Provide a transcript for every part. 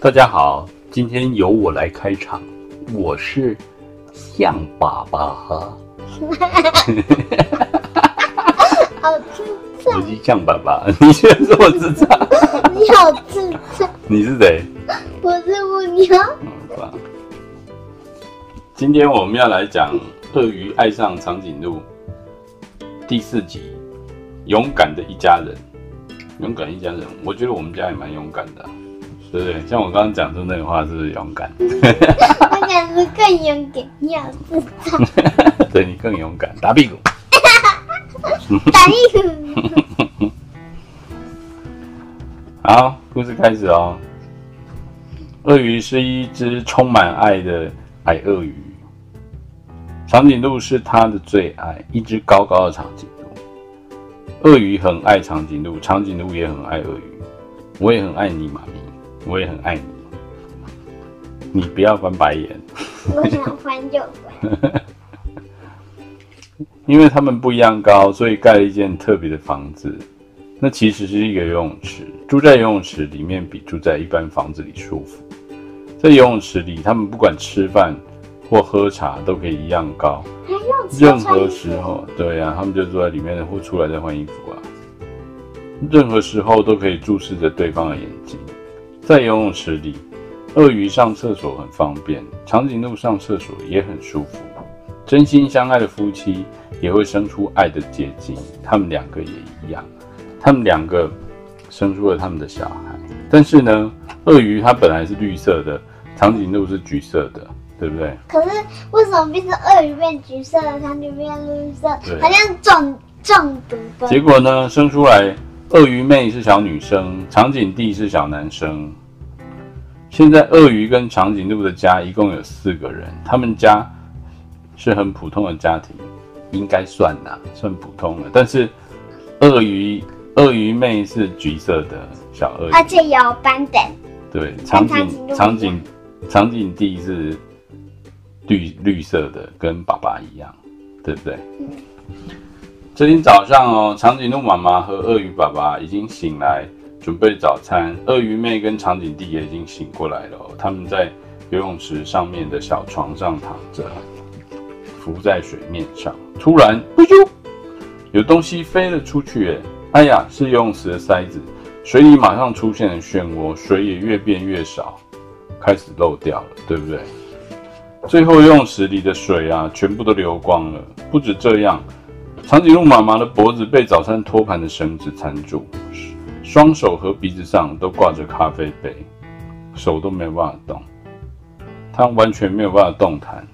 大家好，今天由我来开场，我是象爸爸。好智障！我是象爸爸，你居然说我智障？你好智障！你是谁？我是蜗牛。今天我们要来讲《鳄鱼爱上长颈鹿》第四集，勇敢的一家人。勇敢一家人，我觉得我们家也蛮勇敢的。对不对？像我刚刚讲出那个话，是不是勇敢？我感觉更勇敢，你好智障。对，你更勇敢，打屁股。打屁股。好，故事开始哦。鳄鱼是一只充满爱的矮鳄鱼，长颈鹿是它的最爱，一只高高的长颈鹿。鳄鱼很爱长颈鹿，长颈鹿也很爱鳄鱼。我也很爱你，妈咪。我也很爱你，你不要翻白眼。我想翻就翻。因为他们不一样高，所以盖了一间特别的房子。那其实是一个游泳池，住在游泳池里面比住在一般房子里舒服。在游泳池里，他们不管吃饭或喝茶都可以一样高。任何时候，对呀、啊，他们就坐在里面或出来再换衣服啊。任何时候都可以注视着对方的眼睛。在游泳池里，鳄鱼上厕所很方便，长颈鹿上厕所也很舒服。真心相爱的夫妻也会生出爱的结晶，他们两个也一样。他们两个生出了他们的小孩。但是呢，鳄鱼它本来是绿色的，长颈鹿是橘色的，对不对？可是为什么变成鳄鱼变橘色，长颈鹿变绿色？好像中中毒的。结果呢，生出来。鳄鱼妹是小女生，长颈弟是小男生。现在鳄鱼跟长颈鹿的家一共有四个人，他们家是很普通的家庭，应该算啦，算普通的。但是鳄鱼鳄鱼妹是橘色的小鳄鱼，而且有斑点。对，长颈长颈长颈弟是绿绿色的，跟爸爸一样，对不对？嗯这天早上哦，长颈鹿妈妈和鳄鱼爸爸已经醒来，准备早餐。鳄鱼妹跟长颈弟也已经醒过来了哦，他们在游泳池上面的小床上躺着，浮在水面上。突然，有东西飞了出去！哎，哎呀，是游泳池的塞子，水里马上出现了漩涡，水也越变越少，开始漏掉了，对不对？最后游泳池里的水啊，全部都流光了。不止这样。长颈鹿妈妈的脖子被早餐托盘的绳子缠住，双手和鼻子上都挂着咖啡杯，手都没有办法动，它完全没有办法动弹。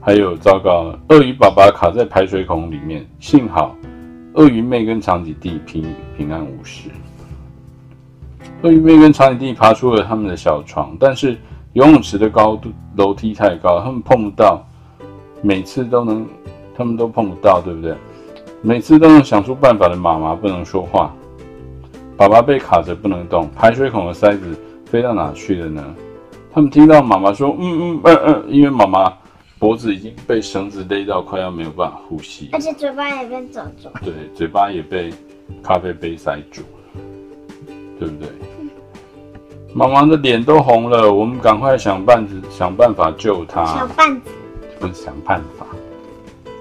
还有糟糕，鳄鱼爸爸卡在排水孔里面，幸好鳄鱼妹跟长颈弟平平安无事。鳄鱼妹跟长颈弟爬出了他们的小床，但是游泳池的高度楼梯太高，他们碰不到，每次都能，他们都碰不到，对不对？每次都能想出办法的妈妈不能说话，爸爸被卡着不能动，排水孔的塞子飞到哪去了呢？他们听到妈妈说：“嗯嗯嗯嗯”，因为妈妈脖子已经被绳子勒到快要没有办法呼吸，而且嘴巴也被抓住。对，嘴巴也被咖啡杯塞住，对不对？妈妈的脸都红了，我们赶快想办子想办法救她。想办子，不是想办法，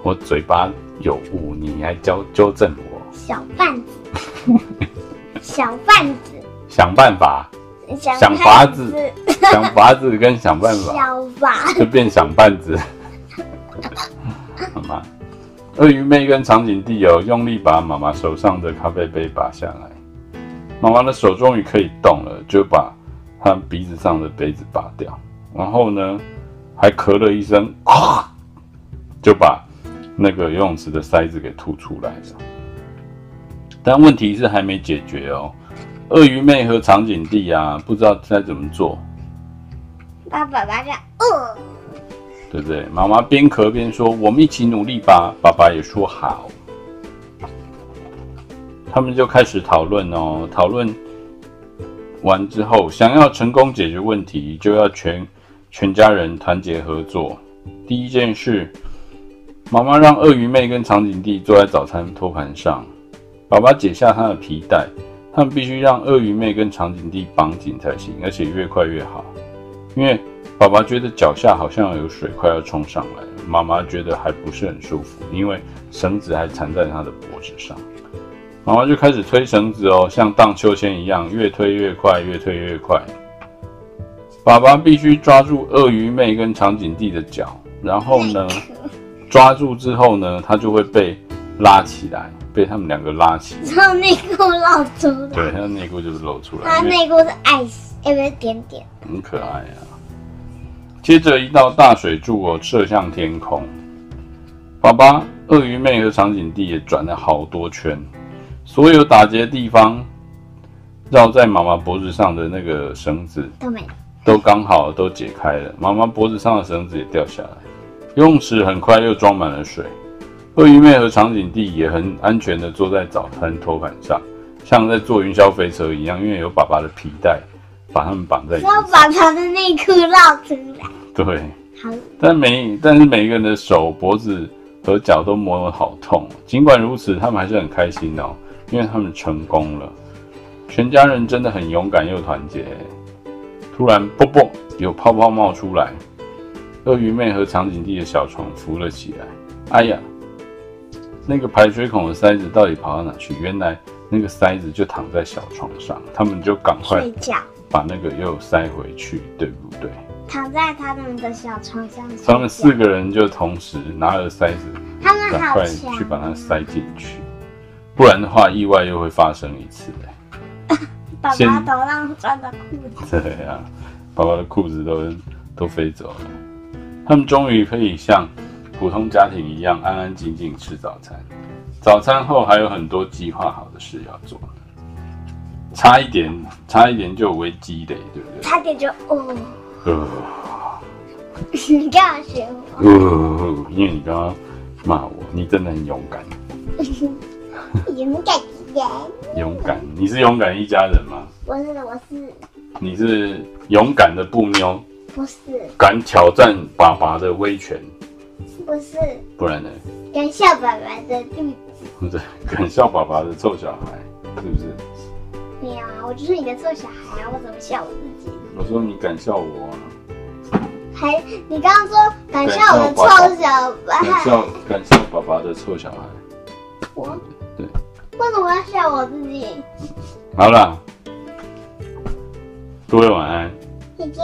我嘴巴。有误，你还纠纠正我？小贩子，小贩子，想办法，想法子，想法子跟想办法，小法就变想办子，好吗？鳄鱼妹跟长颈弟有用力把妈妈手上的咖啡杯拔下来，妈妈的手终于可以动了，就把她鼻子上的杯子拔掉，然后呢，还咳了一声，就把。那个游泳池的塞子给吐出来了，但问题是还没解决哦。鳄鱼妹和长颈弟啊，不知道该怎么做。爸爸爸讲，呃，对不对？妈妈边咳边说：“我们一起努力吧。”爸爸也说好。他们就开始讨论哦。讨论完之后，想要成功解决问题，就要全全家人团结合作。第一件事。妈妈让鳄鱼妹跟长颈弟坐在早餐托盘上，爸爸解下他的皮带，他们必须让鳄鱼妹跟长颈弟绑紧才行，而且越快越好。因为爸爸觉得脚下好像有水快要冲上来，妈妈觉得还不是很舒服，因为绳子还缠在他的脖子上。妈妈就开始推绳子哦，像荡秋千一样，越推越快，越推越快。爸爸必须抓住鳄鱼妹跟长颈弟的脚，然后呢，抓住之后呢，他就会被拉起来。被他们两个拉起，然后内裤露出来。对，他的内裤就是露出来。他内裤是爱死，有没有点点？很可爱啊。接着一道大水柱哦，射向天空。爸爸、鳄鱼妹和长颈弟也转了好多圈，所有打结的地方，绕在妈妈脖子上的那个绳子都没，都刚好都解开了。妈妈脖子上的绳子也掉下来，游泳池很快又装满了水。鳄鱼妹和长颈弟也很安全的坐在早餐托盘上，像在坐云霄飞车一样，因为有爸爸的皮带把他们绑在一起。要把他的内裤绕出来。对，好。但每但是每一个人的手、脖子和脚都磨得好痛。尽管如此，他们还是很开心哦，因为他们成功了。全家人真的很勇敢又团结。突然，啵啵，有泡泡冒出来，鳄鱼妹和长颈弟的小床浮了起来。哎呀！那个排水孔的塞子到底跑到哪去？原来那个塞子就躺在小床上，他们就赶快把那个又塞回去，对不对？躺在他们的小床上。他们四个人就同时拿了塞子，他们赶快去把它塞进去，不然的话意外又会发生一次。爸爸头上穿的裤子。对呀、啊，爸爸的裤子都都飞走了。他们终于可以像。普通家庭一样安安静静吃早餐，早餐后还有很多计划好的事要做，差一点，差一点就有危机的，对不对？差点就哦。呃，你干嘛学我？呃，因为你刚刚骂我，你真的很勇敢。勇敢一点。勇敢，你是勇敢一家人吗？不是，我是。你是勇敢的布妞。不是。敢挑战爸爸的威权。不是，不然呢？敢笑爸爸的肚子，不 对，敢笑爸爸的臭小孩，是不是？对呀，我就是你的臭小孩啊，我怎么笑我自己？我说你敢笑我啊？还，你刚刚说敢笑我的臭小孩？敢笑，敢笑爸爸的臭小孩。我？对。为什么要笑我自己？好了，各位晚安。再见。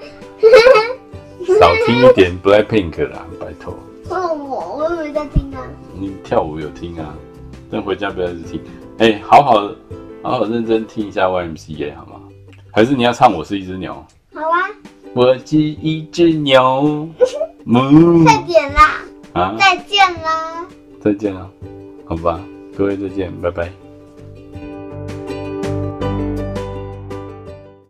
少听一点 Blackpink 啦，拜托。我我我有在听啊。你跳舞有听啊？但回家不要一直听。哎、欸，好好好好认真听一下 YMCA 好吗？还是你要唱我是一只牛？好啊。我是一只牛。再见啦！啊！再见啦！再见啦，好吧，各位再见，拜拜。